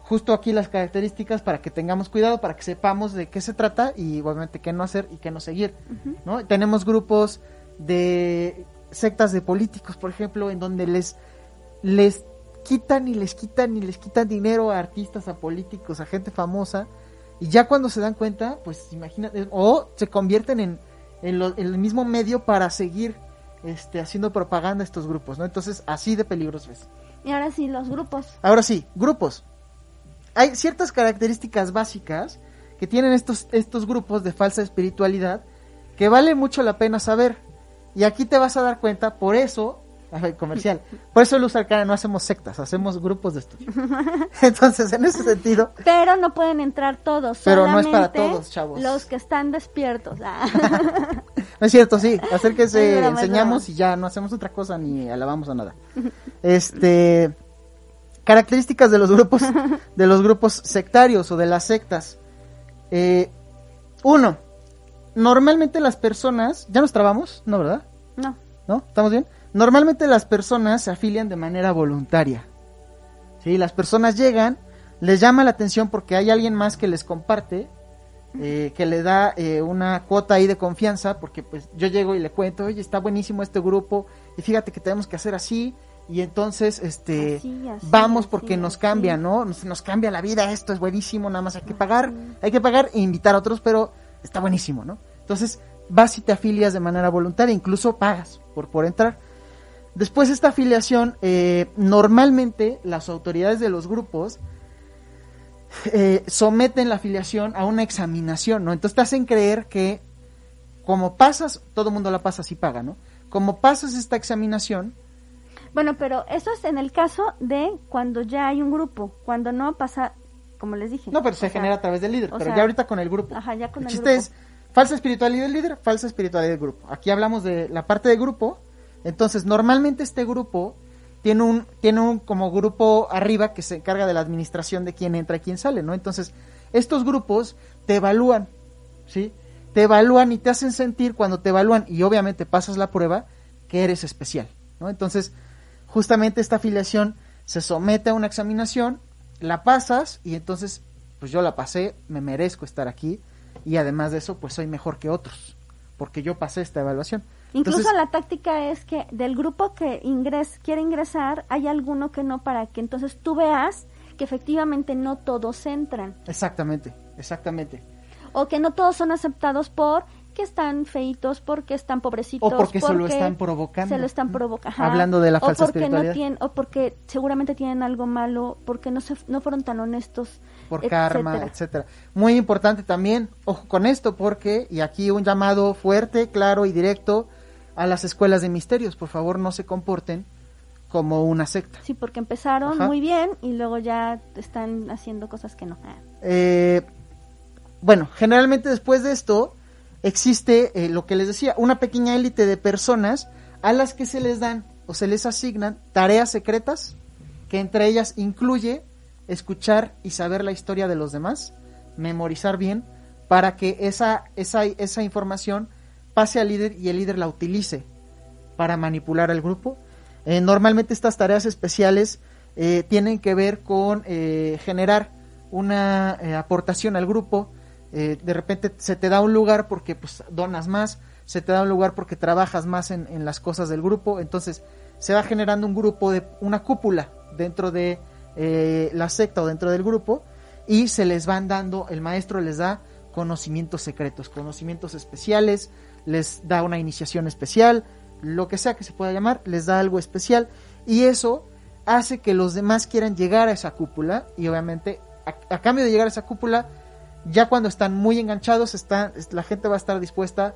justo aquí las características para que tengamos cuidado, para que sepamos de qué se trata y obviamente qué no hacer y qué no seguir. ¿no? Tenemos grupos de sectas de políticos, por ejemplo, en donde les, les quitan y les quitan y les quitan dinero a artistas, a políticos, a gente famosa, y ya cuando se dan cuenta, pues imagínate, o se convierten en, en, lo- en el mismo medio para seguir este, haciendo propaganda a estos grupos, ¿no? Entonces, así de peligroso es. y ahora sí los grupos. Ahora sí, grupos. Hay ciertas características básicas que tienen estos, estos grupos de falsa espiritualidad que vale mucho la pena saber. Y aquí te vas a dar cuenta, por eso, comercial, por eso Luz Arcana no hacemos sectas, hacemos grupos de estudio. Entonces, en ese sentido, Pero no pueden entrar todos. Pero no es para todos, chavos. Los que están despiertos. Ah. no es cierto, sí, broma, es enseñamos y ya no hacemos otra cosa ni alabamos a nada. Este, características de los grupos, de los grupos sectarios o de las sectas. Eh, uno, normalmente las personas, ¿ya nos trabamos? No, ¿verdad? no. ¿No? ¿Estamos bien? Normalmente las personas se afilian de manera voluntaria. ¿Sí? Las personas llegan, les llama la atención porque hay alguien más que les comparte, eh, que le da eh, una cuota ahí de confianza, porque pues yo llego y le cuento, oye, está buenísimo este grupo, y fíjate que tenemos que hacer así, y entonces, este, Así, así, vamos así, porque nos cambia, ¿no? Nos, nos cambia la vida, esto es buenísimo, nada más hay que pagar, hay que pagar e invitar a otros, pero está buenísimo, ¿no? Entonces, vas y te afilias de manera voluntaria, incluso pagas por, por entrar. Después de esta afiliación, eh, normalmente las autoridades de los grupos eh, someten la afiliación a una examinación, ¿no? Entonces te hacen creer que como pasas, todo el mundo la pasa si paga, ¿no? Como pasas esta examinación, Bueno, pero eso es en el caso de cuando ya hay un grupo. Cuando no pasa, como les dije. no, pero se sea, genera a través del líder, pero sea, ya ahorita con el grupo. Ajá, ya con el, chiste grupo. es falsa espiritualidad del líder, falsa espiritualidad del grupo. Aquí hablamos de la parte de grupo. Entonces, normalmente este grupo tiene un tiene un como grupo arriba que se encarga de la administración de quién entra y quién sale, ¿no? Entonces, estos grupos te evalúan, ¿sí? Te evalúan y te hacen sentir cuando te evalúan y obviamente pasas la prueba que eres especial, ¿no? Entonces, justamente esta afiliación se somete a una examinación, la pasas y entonces, pues yo la pasé, me merezco estar aquí y además de eso, pues soy mejor que otros, porque yo pasé esta evaluación. Incluso Entonces- la táctica es que del grupo que ingres, quiere ingresar, hay alguno que no para que entonces tú veas que efectivamente no todos entran Exactamente, exactamente. o que no todos son aceptados por que están feitos, porque están pobrecitos, O porque se lo están provocando. se lo están provocando, Hablando de la falsa o porque no tienen, o porque seguramente tienen algo malo, porque no se, no fueron tan honestos, por etcétera. karma, etcétera. Muy importante también, ojo con esto, porque, y aquí un llamado fuerte, claro y directo a las escuelas de misterios, por favor no se comporten como una secta. Sí, porque empezaron Ajá. muy bien y luego ya están haciendo cosas que no. Ah. Eh, bueno, generalmente después de esto existe eh, lo que les decía, una pequeña élite de personas a las que se les dan o se les asignan tareas secretas que entre ellas incluye escuchar y saber la historia de los demás, memorizar bien para que esa, esa, esa información pase al líder y el líder la utilice para manipular al grupo. Eh, normalmente estas tareas especiales eh, tienen que ver con eh, generar una aportación al grupo. De repente se te da un lugar porque pues donas más, se te da un lugar porque trabajas más en, en las cosas del grupo. Entonces se va generando un grupo de una cúpula dentro de la secta o dentro del grupo y se les van dando, el maestro les da conocimientos secretos, conocimientos especiales, les da una iniciación especial, lo que sea que se pueda llamar, les da algo especial y eso hace que los demás quieran llegar a esa cúpula y obviamente a, a cambio de llegar a esa cúpula, ya cuando están muy enganchados, está, es- la gente va a estar dispuesta.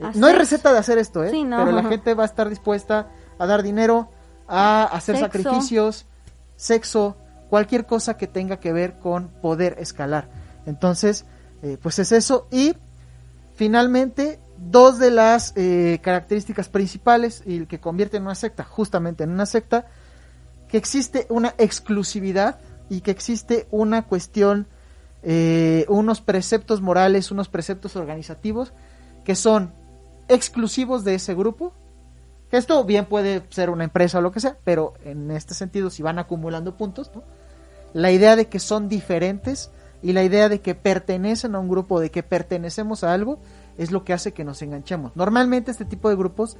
eh, no hay receta de hacer esto, ¿eh? Sí, no. pero la gente va a estar dispuesta a dar dinero, a hacer Sexo. sacrificios, sexo, cualquier cosa que tenga que ver con poder escalar. Entonces, eh, pues es eso. Y finalmente, dos de las eh, características principales y que convierten una secta justamente en una secta, que existe una exclusividad y que existe una cuestión, eh, unos preceptos morales, unos preceptos organizativos que son exclusivos de ese grupo. Esto bien puede ser una empresa o lo que sea, pero en este sentido, si van acumulando puntos, la idea de que son diferentes y la idea de que pertenecen a un grupo, de que pertenecemos a algo, es lo que hace que nos enganchemos. Normalmente este tipo de grupos,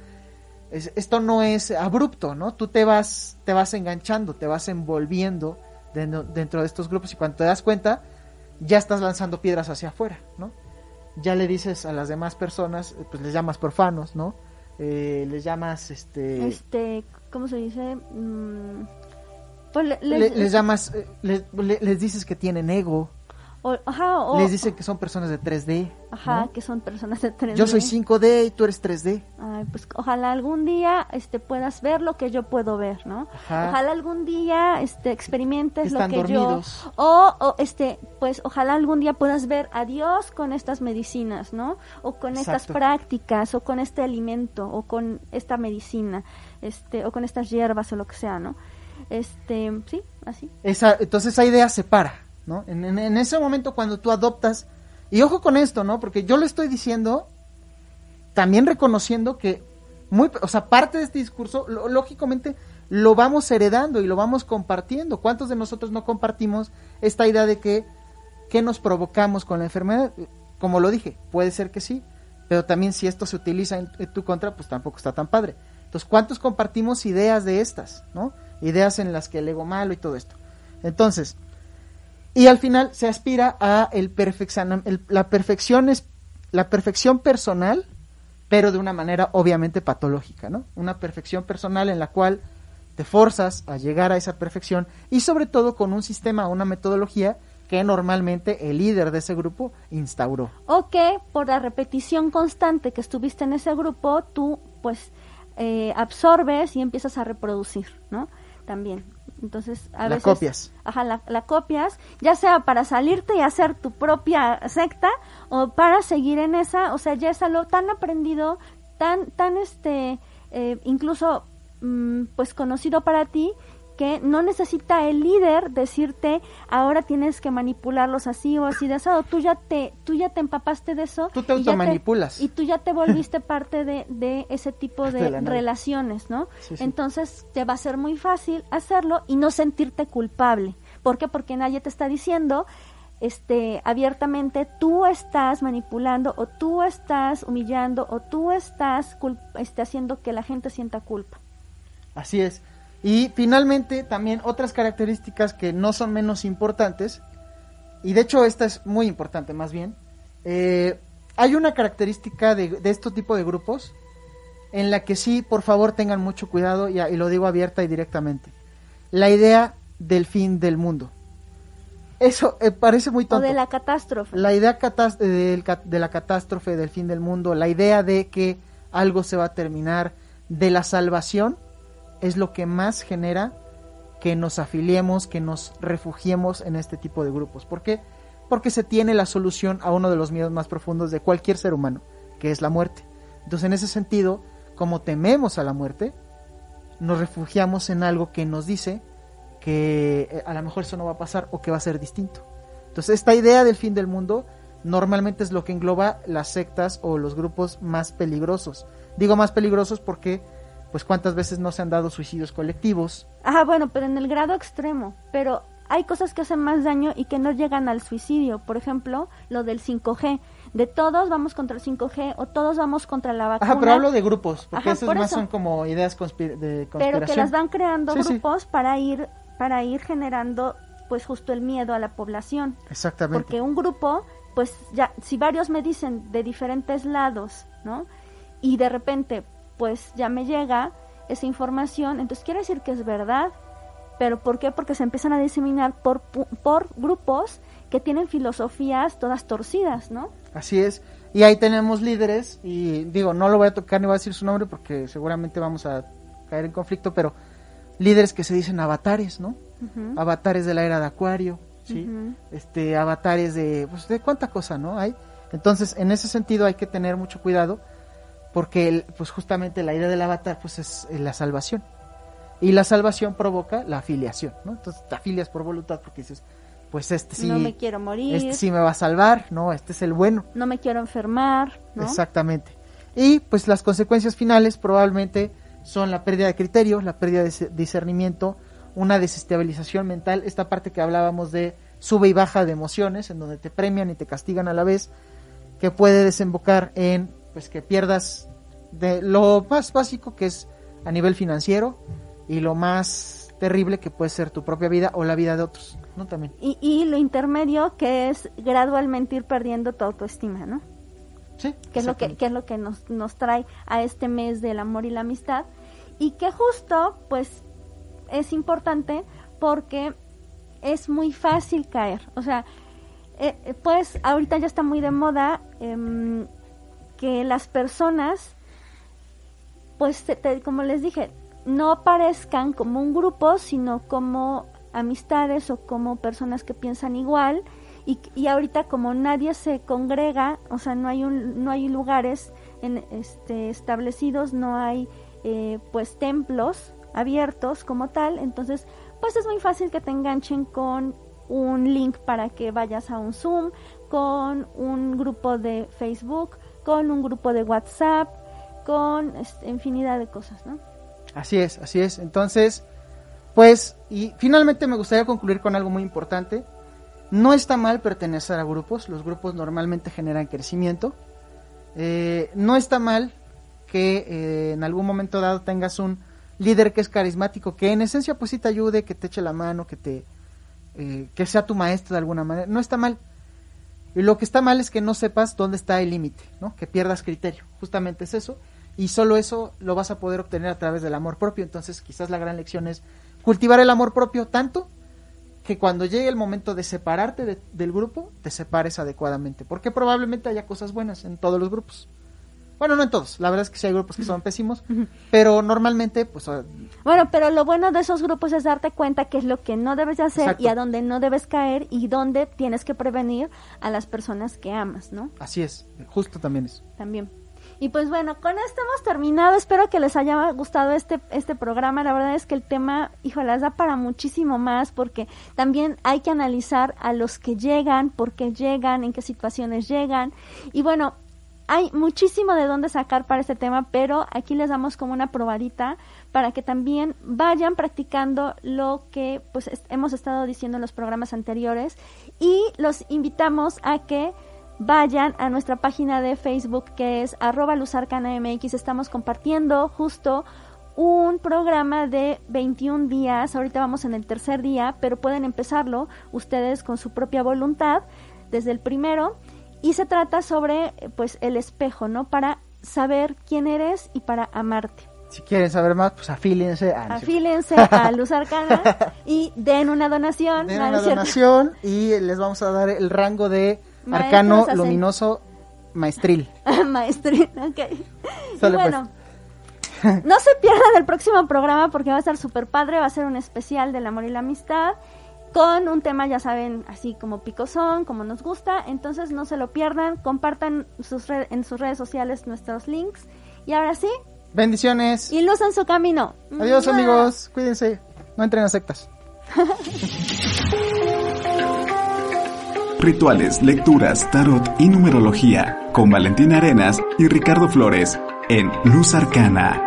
es- esto no es abrupto, ¿no? Tú te vas, te vas enganchando, te vas envolviendo dentro, dentro de estos grupos y cuando te das cuenta, ya estás lanzando piedras hacia afuera, ¿no? Ya le dices a las demás personas, eh, pues les llamas profanos, ¿no? Eh, les llamas, este... Este, ¿cómo se dice? Mm, pues le- le- les, les llamas, eh, le- le- les dices que tienen ego, o- ajá, o- les dicen que son personas de 3D. ajá, ¿no? que son personas de 3D. Yo soy 5D y tú eres 3D. Ay, pues ojalá algún día este puedas ver lo que yo puedo ver, ¿no? Ajá. Ojalá algún día este experimentes Están lo que dormidos. yo o, o, este pues ojalá algún día puedas ver a Dios con estas medicinas, ¿no? O con estas Exacto. prácticas o con este alimento o con esta medicina, este o con estas hierbas o lo que sea, ¿no? Este, sí, así. Esa, entonces esa idea se para, ¿no? En, ese momento cuando tú adoptas, y ojo con esto, ¿no? Porque yo lo estoy diciendo, también reconociendo que, muy, o sea, parte de este discurso, lógicamente, lo vamos heredando y lo vamos compartiendo. ¿Cuántos de nosotros no compartimos esta idea de que, que nos provocamos con la enfermedad? Como lo dije, puede ser que sí, pero también si esto se utiliza en, en tu contra, pues tampoco está tan padre. Entonces, ¿cuántos compartimos ideas de estas, no? Ideas en las que el ego malo y todo esto. Entonces, y al final se aspira a el el- la perfección es la perfección personal, pero de una manera obviamente patológica, ¿no? Una perfección personal en la cual te forzas a llegar a esa perfección y sobre todo con un sistema, una metodología que normalmente el líder de ese grupo instauró. O que por la repetición constante que estuviste en ese grupo, tú pues eh, absorbes y empiezas a reproducir, ¿no? También. Entonces, a La veces... copias. Ajá, la, la copias, ya sea para salirte y hacer tu propia secta o para seguir en esa, o sea, ya es algo tan aprendido, tan, tan este, eh, incluso mm, pues conocido para ti que no necesita el líder decirte ahora tienes que manipularlos así o así de eso, tú ya te, tú ya te empapaste de eso Tú te automanipulas. y tú ya te volviste parte de, de ese tipo de, relaciones, ¿no? Sí, sí. Entonces te va a ser muy fácil hacerlo y no sentirte culpable. ¿Por qué? Porque nadie te está diciendo este abiertamente tú estás manipulando o tú estás humillando o tú estás este, haciendo que la gente sienta culpa. Así es. Y finalmente también otras características que no son menos importantes, y de hecho esta es muy importante más bien, eh, hay una característica de, de este tipo de grupos en la que sí, por favor, tengan mucho cuidado y, y lo digo abierta y directamente. La idea del fin del mundo. Eso eh, parece muy tonto. O de la catástrofe. La idea de, de la catástrofe, del fin del mundo, la idea de que algo se va a terminar, de la salvación, es lo que más genera que nos afiliemos, que nos refugiemos en este tipo de grupos. ¿Por qué? Porque se tiene la solución a uno de los miedos más profundos de cualquier ser humano, que es la muerte. Entonces, en ese sentido, como tememos a la muerte, nos refugiamos en algo que nos dice que eh, a lo mejor eso no va a pasar o que va a ser distinto. Entonces, esta idea del fin del mundo normalmente es lo que engloba las sectas o los grupos más peligrosos. Digo más peligrosos porque, pues, cuántas veces no se han dado suicidios colectivos. Ajá, bueno, pero en el grado extremo. Pero hay cosas que hacen más daño y que no llegan al suicidio. Por ejemplo, lo del 5G. De todos vamos contra el 5G o todos vamos contra la vacuna. Ajá, pero hablo de grupos, porque esos más son como ideas de conspiración. Pero que las van creando grupos para ir para ir generando pues justo el miedo a la población. Exactamente. Porque un grupo, pues ya, si varios me dicen de diferentes lados, ¿no? Y de repente, pues ya me llega esa información, entonces quiere decir que es verdad, pero ¿por qué? Porque se empiezan a diseminar por, por grupos que tienen filosofías todas torcidas, ¿no? Así es. Y ahí tenemos líderes, y digo, no lo voy a tocar ni voy a decir su nombre porque seguramente vamos a caer en conflicto, pero líderes que se dicen avatares, ¿no? Avatares de la era de Acuario, ¿sí? Este, avatares de, pues, de cuánta cosa, ¿no? Hay. Entonces, en ese sentido hay que tener mucho cuidado porque, pues, justamente la idea del avatar, pues, es la salvación. Y la salvación provoca la afiliación, ¿no? Entonces, te afilias por voluntad porque dices, pues este sí. No me quiero morir. Este sí me va a salvar, ¿no? Este es el bueno. No me quiero enfermar, ¿no? Exactamente. Y pues las consecuencias finales probablemente son la pérdida de criterio, la pérdida de discernimiento, una desestabilización mental, esta parte que hablábamos de sube y baja de emociones, en donde te premian y te castigan a la vez, que puede desembocar en pues que pierdas de lo más básico que es a nivel financiero y lo más terrible que puede ser tu propia vida o la vida de otros, ¿no? También. Y, y lo intermedio que es gradualmente ir perdiendo tu autoestima, ¿no? Sí. Que es lo que, que es lo que nos, nos trae a este mes del amor y la amistad, y que justo pues es importante porque es muy fácil caer. O sea, eh, eh, pues ahorita ya está muy de moda em, que las personas, pues como les dije, no aparezcan como un grupo, sino como amistades o como personas que piensan igual. Y, y ahorita como nadie se congrega, o sea, no hay, un, no hay lugares en, este, establecidos, no hay eh, pues templos abiertos como tal, entonces pues es muy fácil que te enganchen con un link para que vayas a un Zoom, con un grupo de Facebook, con un grupo de WhatsApp, con este, infinidad de cosas, ¿no? Así es, así es. Entonces, pues, y finalmente me gustaría concluir con algo muy importante. No está mal pertenecer a grupos, los grupos normalmente generan crecimiento. Eh, no está mal que eh, en algún momento dado tengas un líder que es carismático, que en esencia pues sí te ayude, que te eche la mano, que te eh, que sea tu maestro de alguna manera, no está mal. Y lo que está mal es que no sepas dónde está el límite, ¿no? Que pierdas criterio. Justamente es eso. Y solo eso lo vas a poder obtener a través del amor propio. Entonces, quizás la gran lección es cultivar el amor propio tanto que cuando llegue el momento de separarte del grupo, te separes adecuadamente. Porque probablemente haya cosas buenas en todos los grupos. Bueno, no en todos, la verdad es que sí hay grupos que son pésimos, pero normalmente, pues... Bueno, pero lo bueno de esos grupos es darte cuenta qué es lo que no debes de hacer y a dónde no debes caer y dónde tienes que prevenir a las personas que amas, ¿no? Así es, justo también es. También. Y pues bueno, con esto hemos terminado. Espero que les haya gustado este, este programa. La verdad es que el tema, híjole, da para muchísimo más porque también hay que analizar a los que llegan, por qué llegan, en qué situaciones llegan. Y bueno, hay muchísimo de dónde sacar para este tema, pero aquí les damos como una probadita para que también vayan practicando lo que pues hemos estado diciendo en los programas anteriores y los invitamos a que vayan a nuestra página de Facebook que es arroba luzarcanamx. Estamos compartiendo justo un programa de 21 días. Ahorita vamos en el tercer día, pero pueden empezarlo ustedes con su propia voluntad desde el primero. Y se trata sobre pues el espejo, ¿no? Para saber quién eres y para amarte. Si quieren saber más, pues afílense a... Afílense a Luz Arcana y den una donación. Den una donación y les vamos a dar el rango de arcano luminoso maestril. maestril, ok. y pues. bueno, no se pierdan el próximo programa porque va a estar súper padre, va a ser un especial del amor y la amistad con un tema, ya saben, así como picosón, como nos gusta. Entonces no se lo pierdan, compartan sus en sus redes sociales nuestros links. Y ahora sí. Bendiciones. Y luz en su camino. Adiós amigos, cuídense, no entren a sectas. Rituales, lecturas, tarot y numerología con Valentina Arenas y Ricardo Flores en Luz Arcana.